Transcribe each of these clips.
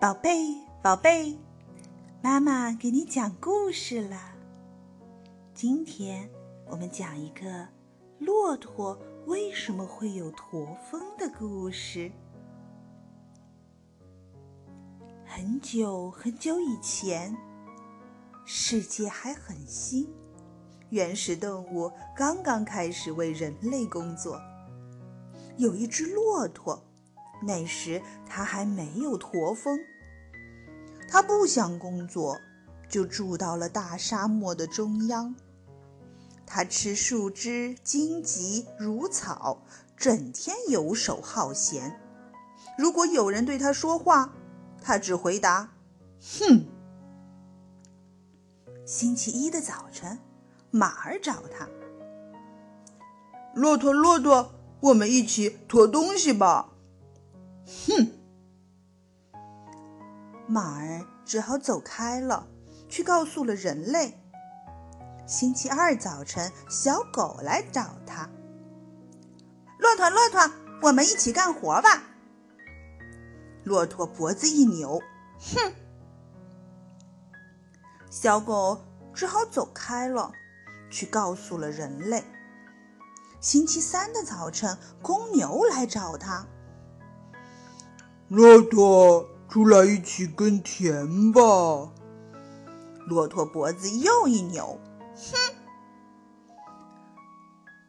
宝贝，宝贝，妈妈给你讲故事了。今天我们讲一个骆驼为什么会有驼峰的故事。很久很久以前，世界还很新，原始动物刚刚开始为人类工作。有一只骆驼。那时他还没有驼峰，他不想工作，就住到了大沙漠的中央。他吃树枝、荆棘、芦草，整天游手好闲。如果有人对他说话，他只回答：“哼。”星期一的早晨，马儿找他：“骆驼，骆驼，我们一起驮东西吧。”哼！马儿只好走开了，去告诉了人类。星期二早晨，小狗来找他：“骆驼，骆驼，我们一起干活吧。”骆驼脖子一扭：“哼！”小狗只好走开了，去告诉了人类。星期三的早晨，公牛来找他。骆驼，出来一起耕田吧。骆驼脖子又一扭，哼！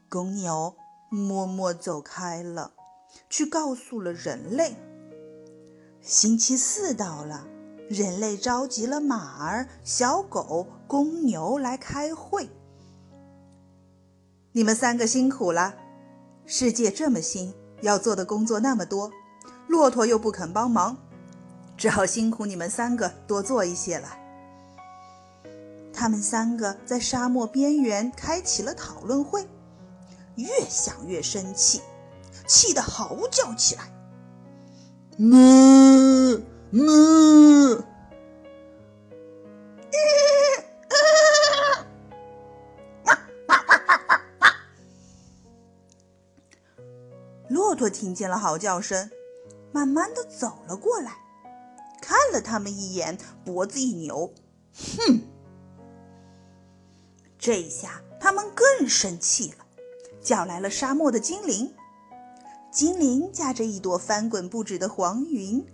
公牛默默走开了，去告诉了人类。星期四到了，人类召集了马儿、小狗、公牛来开会。你们三个辛苦了，世界这么新，要做的工作那么多。骆驼又不肯帮忙，只好辛苦你们三个多做一些了。他们三个在沙漠边缘开启了讨论会，越想越生气，气得嚎叫起来：“哞哞！” 骆驼听见了嚎叫声。慢慢的走了过来，看了他们一眼，脖子一扭，哼！这下他们更生气了，叫来了沙漠的精灵。精灵驾着一朵翻滚不止的黄云，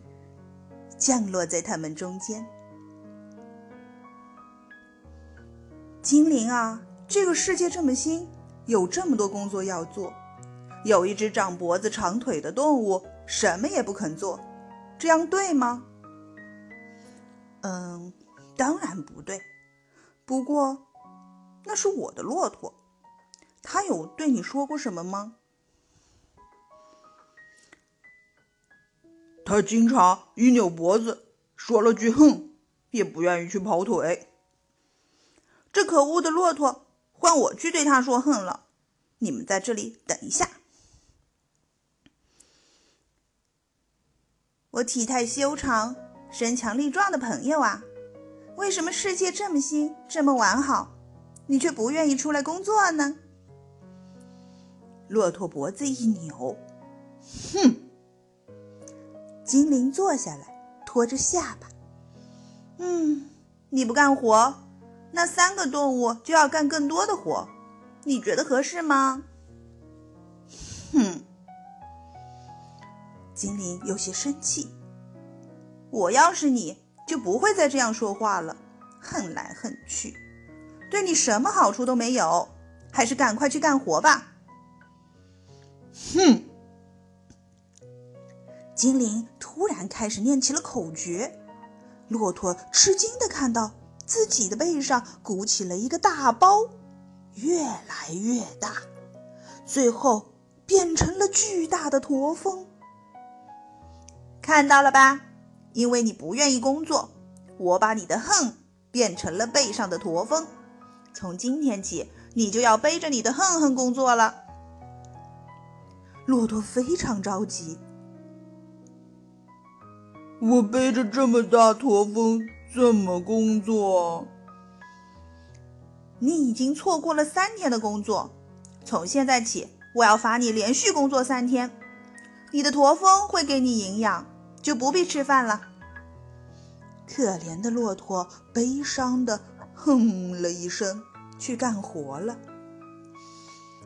降落在他们中间。精灵啊，这个世界这么新，有这么多工作要做，有一只长脖子长腿的动物。什么也不肯做，这样对吗？嗯，当然不对。不过，那是我的骆驼，他有对你说过什么吗？他经常一扭脖子，说了句“哼”，也不愿意去跑腿。这可恶的骆驼，换我去对他说“哼”了。你们在这里等一下。我体态修长、身强力壮的朋友啊，为什么世界这么新、这么完好，你却不愿意出来工作呢？骆驼脖子一扭，哼！精灵坐下来，托着下巴，嗯，你不干活，那三个动物就要干更多的活，你觉得合适吗？精灵有些生气。我要是你，就不会再这样说话了，恨来恨去，对你什么好处都没有，还是赶快去干活吧。哼！精灵突然开始念起了口诀，骆驼吃惊的看到自己的背上鼓起了一个大包，越来越大，最后变成了巨大的驼峰。看到了吧？因为你不愿意工作，我把你的恨变成了背上的驼峰。从今天起，你就要背着你的恨恨工作了。骆驼非常着急，我背着这么大驼峰怎么工作？你已经错过了三天的工作，从现在起，我要罚你连续工作三天。你的驼峰会给你营养。就不必吃饭了。可怜的骆驼悲伤的哼了一声，去干活了。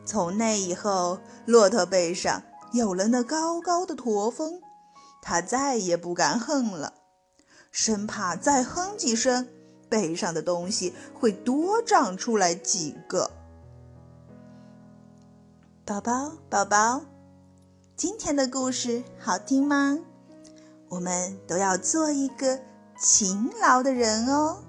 从那以后，骆驼背上有了那高高的驼峰，它再也不敢哼了，生怕再哼几声，背上的东西会多长出来几个。宝宝，宝宝，今天的故事好听吗？我们都要做一个勤劳的人哦。